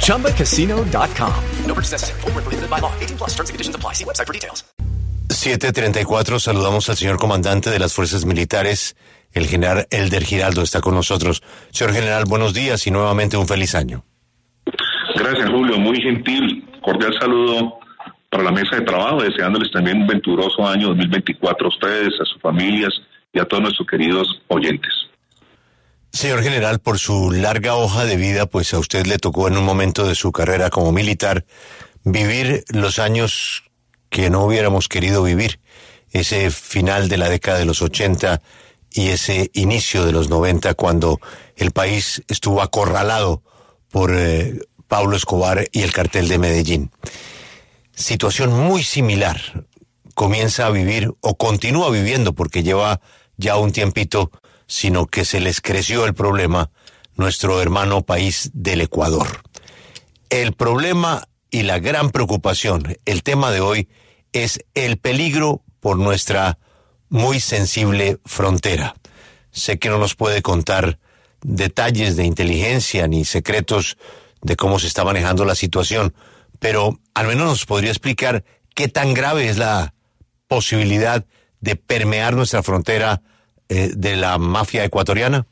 ChumbaCasino.com. No purchase necessary. Void where prohibited by law. 18 plus terms and conditions apply. See website for details. 734, saludamos al señor comandante de las fuerzas militares, el general Elder Giraldo está con nosotros. Señor general, buenos días y nuevamente un feliz año. Gracias, Julio. Muy gentil. Cordial saludo para la mesa de trabajo, deseándoles también un venturoso año 2024 a ustedes, a sus familias y a todos nuestros queridos oyentes. Señor general, por su larga hoja de vida, pues a usted le tocó en un momento de su carrera como militar vivir los años que no hubiéramos querido vivir, ese final de la década de los 80 y ese inicio de los 90 cuando el país estuvo acorralado por eh, Pablo Escobar y el cartel de Medellín. Situación muy similar comienza a vivir o continúa viviendo porque lleva ya un tiempito, sino que se les creció el problema nuestro hermano país del Ecuador. El problema y la gran preocupación, el tema de hoy, es el peligro por nuestra muy sensible frontera. Sé que no nos puede contar detalles de inteligencia ni secretos de cómo se está manejando la situación, pero al menos nos podría explicar qué tan grave es la posibilidad de permear nuestra frontera eh, de la mafia ecuatoriana.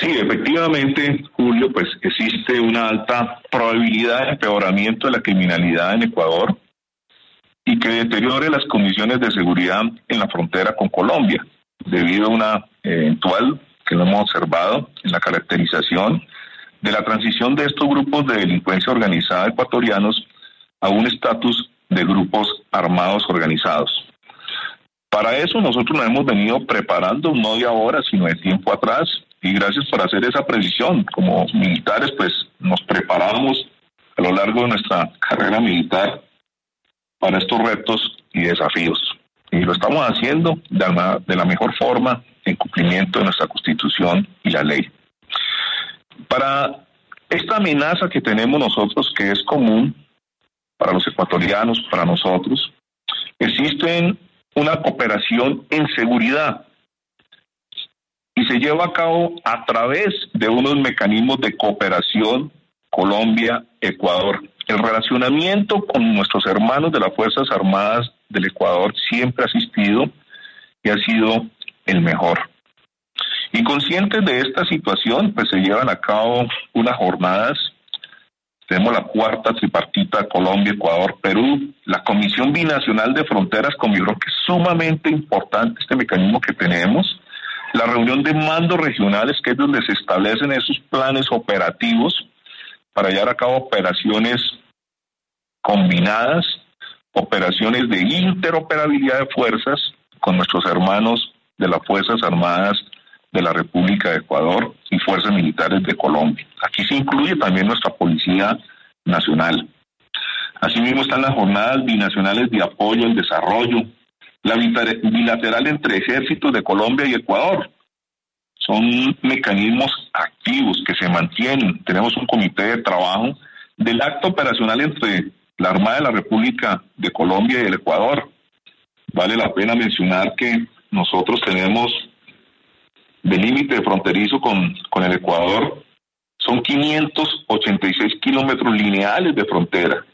Sí, efectivamente, Julio, pues existe una alta probabilidad de empeoramiento de la criminalidad en Ecuador y que deteriore las condiciones de seguridad en la frontera con Colombia, debido a una eventual, que lo hemos observado, en la caracterización de la transición de estos grupos de delincuencia organizada ecuatorianos a un estatus de grupos armados organizados. Para eso nosotros nos hemos venido preparando no de ahora, sino de tiempo atrás, y gracias por hacer esa precisión. Como militares, pues nos preparamos a lo largo de nuestra carrera militar para estos retos y desafíos. Y lo estamos haciendo de la, de la mejor forma en cumplimiento de nuestra constitución y la ley. Para esta amenaza que tenemos nosotros, que es común para los ecuatorianos, para nosotros, existe una cooperación en seguridad y se lleva a cabo a través de unos mecanismos de cooperación Colombia-Ecuador. El relacionamiento con nuestros hermanos de las Fuerzas Armadas del Ecuador siempre ha existido y ha sido el mejor. Y conscientes de esta situación, pues se llevan a cabo unas jornadas. Tenemos la cuarta tripartita Colombia, Ecuador, Perú, la Comisión Binacional de Fronteras, como yo creo que es sumamente importante este mecanismo que tenemos, la reunión de mandos regionales, que es donde se establecen esos planes operativos para llevar a cabo operaciones combinadas, operaciones de interoperabilidad de fuerzas con nuestros hermanos de las Fuerzas Armadas de la República de Ecuador y Fuerzas Militares de Colombia. Aquí se incluye también nuestra Policía Nacional. Asimismo están las jornadas binacionales de apoyo al desarrollo, la bilateral entre ejércitos de Colombia y Ecuador. Son mecanismos activos que se mantienen. Tenemos un comité de trabajo del acto operacional entre la Armada de la República de Colombia y el Ecuador. Vale la pena mencionar que nosotros tenemos de límite fronterizo con, con el Ecuador, son 586 kilómetros lineales de frontera,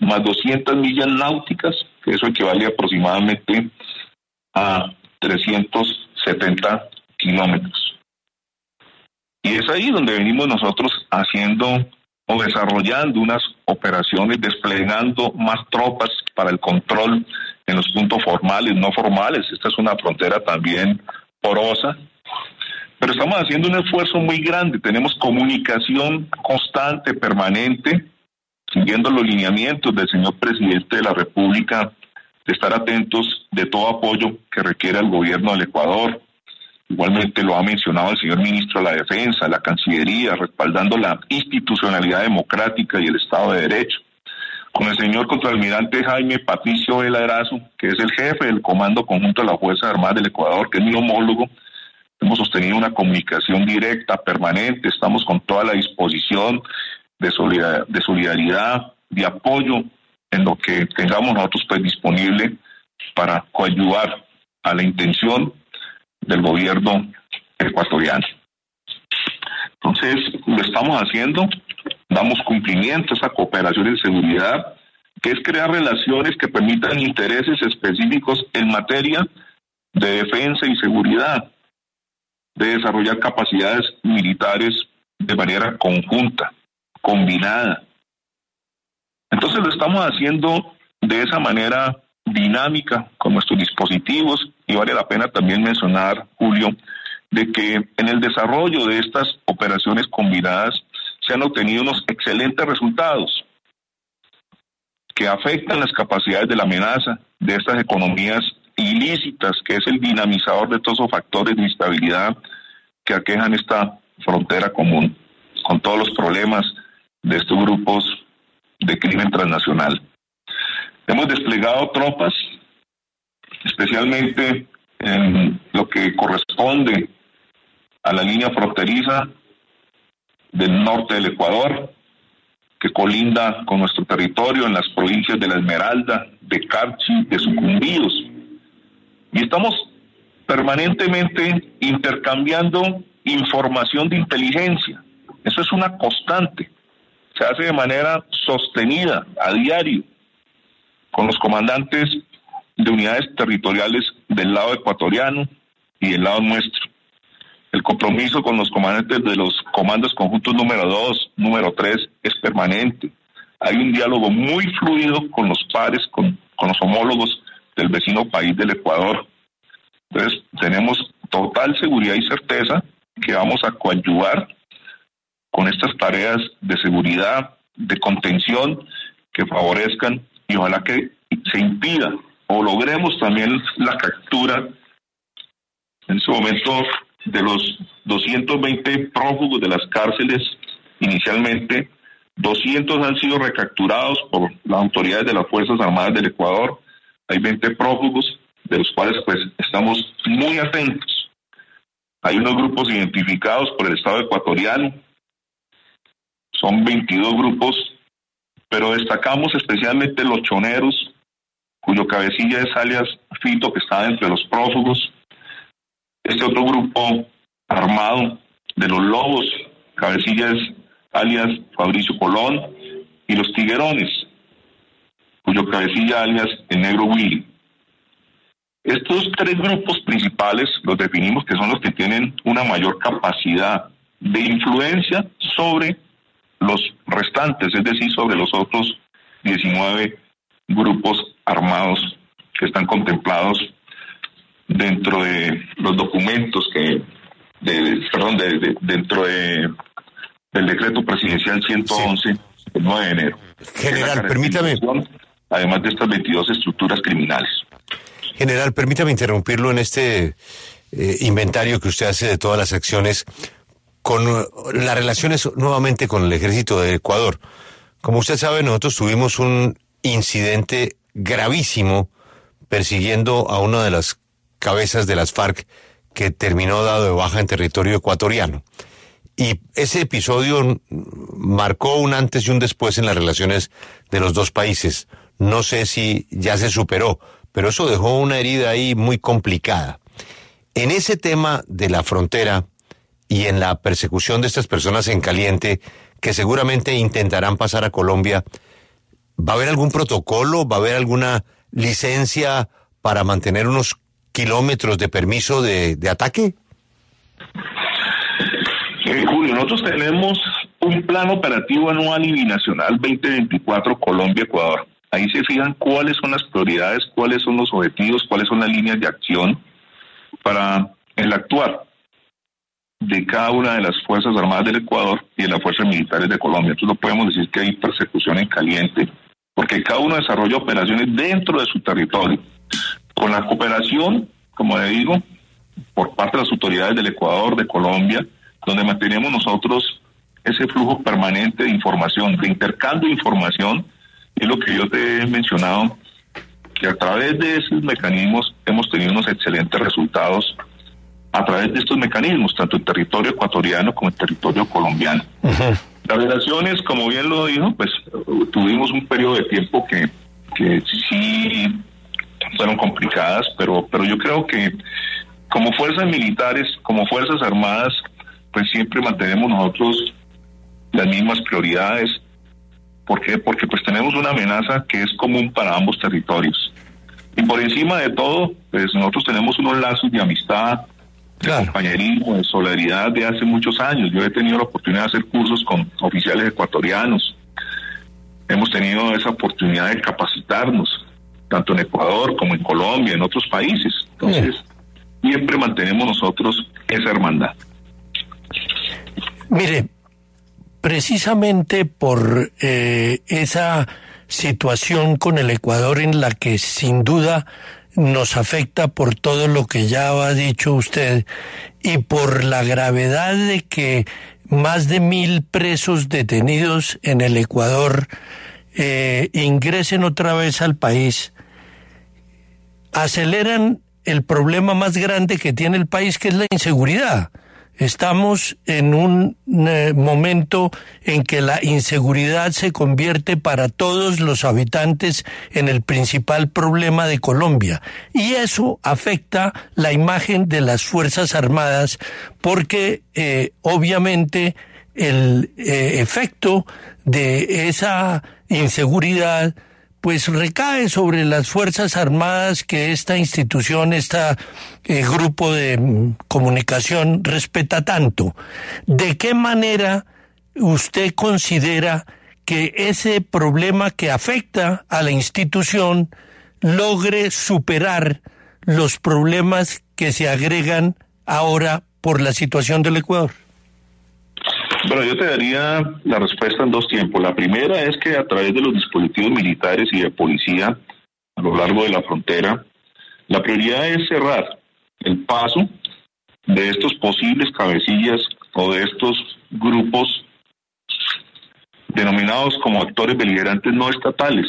más 200 millas náuticas, que eso equivale aproximadamente a 370 kilómetros. Y es ahí donde venimos nosotros haciendo o desarrollando unas operaciones, desplegando más tropas para el control en los puntos formales, no formales. Esta es una frontera también porosa. Pero estamos haciendo un esfuerzo muy grande. Tenemos comunicación constante, permanente, siguiendo los lineamientos del señor presidente de la República, de estar atentos de todo apoyo que requiera el gobierno del Ecuador, Igualmente lo ha mencionado el señor ministro de la Defensa, la Cancillería, respaldando la institucionalidad democrática y el Estado de Derecho. Con el señor contraalmirante Jaime Patricio Veladrazo, que es el jefe del Comando Conjunto de las Fuerzas Armadas del Ecuador, que es mi homólogo, hemos sostenido una comunicación directa, permanente, estamos con toda la disposición de solidaridad, de, solidaridad, de apoyo en lo que tengamos nosotros pues, disponible para coayudar a la intención del gobierno ecuatoriano. Entonces, lo estamos haciendo, damos cumplimiento a esa cooperación en seguridad, que es crear relaciones que permitan intereses específicos en materia de defensa y seguridad, de desarrollar capacidades militares de manera conjunta, combinada. Entonces lo estamos haciendo de esa manera dinámica con nuestros dispositivos y vale la pena también mencionar, Julio, de que en el desarrollo de estas operaciones combinadas se han obtenido unos excelentes resultados que afectan las capacidades de la amenaza de estas economías ilícitas, que es el dinamizador de todos esos factores de instabilidad que aquejan esta frontera común, con todos los problemas de estos grupos de crimen transnacional. Hemos desplegado tropas, especialmente en lo que corresponde a la línea fronteriza del norte del Ecuador, que colinda con nuestro territorio en las provincias de La Esmeralda, de Carchi, de Sucumbíos. Y estamos permanentemente intercambiando información de inteligencia. Eso es una constante. Se hace de manera sostenida, a diario con los comandantes de unidades territoriales del lado ecuatoriano y del lado nuestro. El compromiso con los comandantes de los comandos conjuntos número 2, número 3 es permanente. Hay un diálogo muy fluido con los pares, con, con los homólogos del vecino país del Ecuador. Entonces, tenemos total seguridad y certeza que vamos a coadyuvar con estas tareas de seguridad, de contención, que favorezcan y ojalá que se impida o logremos también la captura en su momento de los 220 prófugos de las cárceles inicialmente, 200 han sido recapturados por las autoridades de las Fuerzas Armadas del Ecuador, hay 20 prófugos de los cuales pues estamos muy atentos. Hay unos grupos identificados por el Estado ecuatoriano, son 22 grupos pero destacamos especialmente los choneros, cuyo cabecilla es alias Fito, que está entre los prófugos. Este otro grupo armado de los lobos, cabecilla es alias Fabricio Colón, y los tiguerones, cuyo cabecilla alias el negro Willy. Estos tres grupos principales los definimos que son los que tienen una mayor capacidad de influencia sobre los restantes, es decir, sobre los otros 19 grupos armados que están contemplados dentro de los documentos que, de, perdón, de, dentro de, del decreto presidencial 111 del 9 de enero. General, permítame. Además de estas 22 estructuras criminales. General, permítame interrumpirlo en este eh, inventario que usted hace de todas las acciones con las relaciones nuevamente con el ejército de Ecuador. Como usted sabe, nosotros tuvimos un incidente gravísimo persiguiendo a una de las cabezas de las FARC que terminó dado de baja en territorio ecuatoriano. Y ese episodio marcó un antes y un después en las relaciones de los dos países. No sé si ya se superó, pero eso dejó una herida ahí muy complicada. En ese tema de la frontera, y en la persecución de estas personas en caliente que seguramente intentarán pasar a Colombia, ¿va a haber algún protocolo? ¿Va a haber alguna licencia para mantener unos kilómetros de permiso de, ataque? Eh, Julio, nosotros tenemos un plan operativo anual y binacional 2024 Colombia-Ecuador. Ahí se fijan cuáles son las prioridades, cuáles son los objetivos, cuáles son las líneas de acción para el actuar de cada una de las Fuerzas Armadas del Ecuador y de las Fuerzas Militares de Colombia. Entonces no podemos decir que hay persecución en caliente, porque cada uno desarrolla operaciones dentro de su territorio, con la cooperación, como le digo, por parte de las autoridades del Ecuador, de Colombia, donde mantenemos nosotros ese flujo permanente de información, de intercambio de información, y lo que yo te he mencionado, que a través de esos mecanismos hemos tenido unos excelentes resultados a través de estos mecanismos, tanto en territorio ecuatoriano como en territorio colombiano. Las relaciones, como bien lo dijo, pues tuvimos un periodo de tiempo que, que sí fueron complicadas, pero, pero yo creo que como fuerzas militares, como fuerzas armadas, pues siempre mantenemos nosotros las mismas prioridades. ¿Por qué? Porque pues tenemos una amenaza que es común para ambos territorios. Y por encima de todo, pues nosotros tenemos unos lazos de amistad, de compañerismo, de solidaridad de hace muchos años. Yo he tenido la oportunidad de hacer cursos con oficiales ecuatorianos. Hemos tenido esa oportunidad de capacitarnos, tanto en Ecuador como en Colombia, en otros países. Entonces, siempre mantenemos nosotros esa hermandad. Mire, precisamente por eh, esa situación con el Ecuador en la que sin duda nos afecta por todo lo que ya ha dicho usted y por la gravedad de que más de mil presos detenidos en el Ecuador eh, ingresen otra vez al país, aceleran el problema más grande que tiene el país, que es la inseguridad. Estamos en un eh, momento en que la inseguridad se convierte para todos los habitantes en el principal problema de Colombia. Y eso afecta la imagen de las Fuerzas Armadas porque eh, obviamente el eh, efecto de esa inseguridad pues recae sobre las Fuerzas Armadas que esta institución, este grupo de mm, comunicación respeta tanto. ¿De qué manera usted considera que ese problema que afecta a la institución logre superar los problemas que se agregan ahora por la situación del Ecuador? Bueno, yo te daría la respuesta en dos tiempos. La primera es que a través de los dispositivos militares y de policía a lo largo de la frontera, la prioridad es cerrar el paso de estos posibles cabecillas o de estos grupos denominados como actores beligerantes no estatales,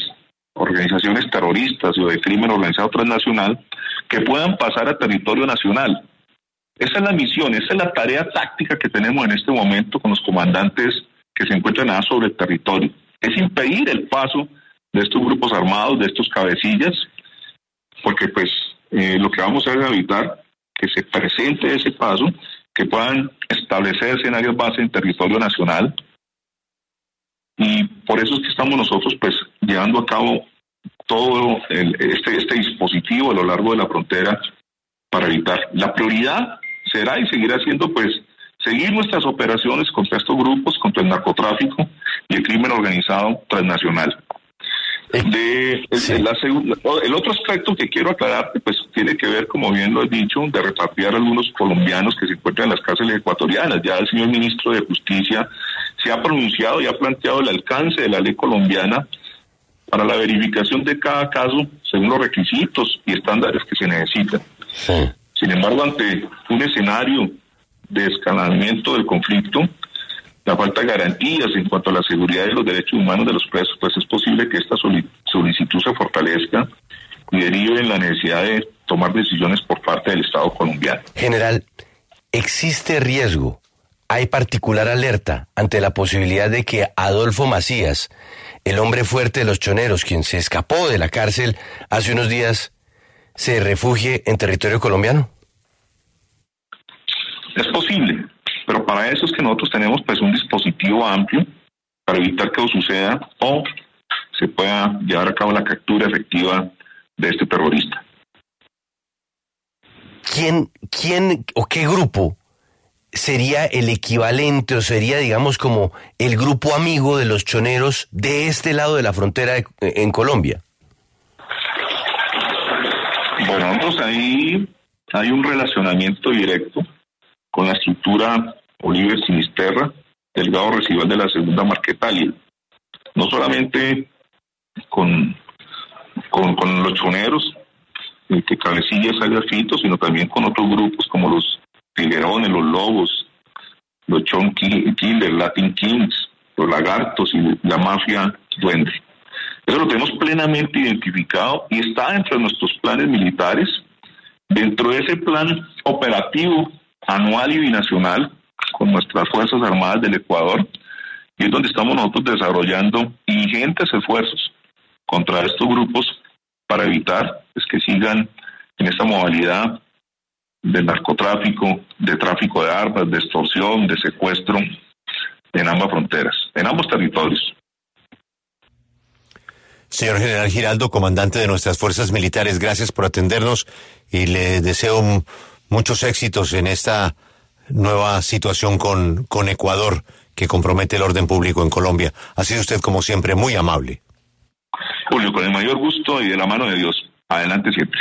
organizaciones terroristas o de crimen organizado transnacional, que puedan pasar a territorio nacional esa es la misión, esa es la tarea táctica que tenemos en este momento con los comandantes que se encuentran nada sobre el territorio. Es impedir el paso de estos grupos armados, de estos cabecillas, porque pues eh, lo que vamos a hacer es evitar que se presente ese paso, que puedan establecer escenarios base en territorio nacional. Y por eso es que estamos nosotros pues llevando a cabo todo este, este dispositivo a lo largo de la frontera para evitar. La prioridad será y seguirá siendo pues seguir nuestras operaciones contra estos grupos, contra el narcotráfico y el crimen organizado transnacional. De, el, otro aspecto que quiero aclararte, pues tiene que ver, como bien lo he dicho, de repatriar a algunos colombianos que se encuentran en las cárceles ecuatorianas. Ya el señor ministro de Justicia se ha pronunciado y ha planteado el alcance de la ley colombiana para la verificación de cada caso según los requisitos y estándares que se necesitan. Sin embargo, ante un escenario de escalamiento del conflicto, la falta de garantías en cuanto a la seguridad de los derechos humanos de los presos, pues es posible que esta solicitud se fortalezca y derive en la necesidad de tomar decisiones por parte del Estado colombiano. General, ¿existe riesgo? ¿Hay particular alerta ante la posibilidad de que Adolfo Macías, el hombre fuerte de los choneros, quien se escapó de la cárcel hace unos días, se refugie en territorio colombiano? Es posible, pero para eso es que nosotros tenemos pues un dispositivo amplio para evitar que eso suceda o se pueda llevar a cabo la captura efectiva de este terrorista. ¿Quién, quién o qué grupo sería el equivalente o sería, digamos, como el grupo amigo de los choneros de este lado de la frontera en Colombia? Bueno, pues ahí hay un relacionamiento directo con la estructura Oliver Sinisterra, delgado residual de la segunda Marquetalia. No solamente con, con, los choneros, el que cabecilla es Fito, sino también con otros grupos como los tiguerones, los lobos, los chon killers, latin kings, los lagartos y la mafia duende. Eso lo tenemos plenamente identificado y está dentro de nuestros planes militares, dentro de ese plan operativo anual y binacional con nuestras Fuerzas Armadas del Ecuador, y es donde estamos nosotros desarrollando ingentes esfuerzos contra estos grupos para evitar pues, que sigan en esta modalidad de narcotráfico, de tráfico de armas, de extorsión, de secuestro en ambas fronteras, en ambos territorios. Señor General Giraldo, comandante de nuestras fuerzas militares, gracias por atendernos y le deseo muchos éxitos en esta nueva situación con, con Ecuador que compromete el orden público en Colombia. Ha sido usted, como siempre, muy amable. Julio, con el mayor gusto y de la mano de Dios. Adelante siempre.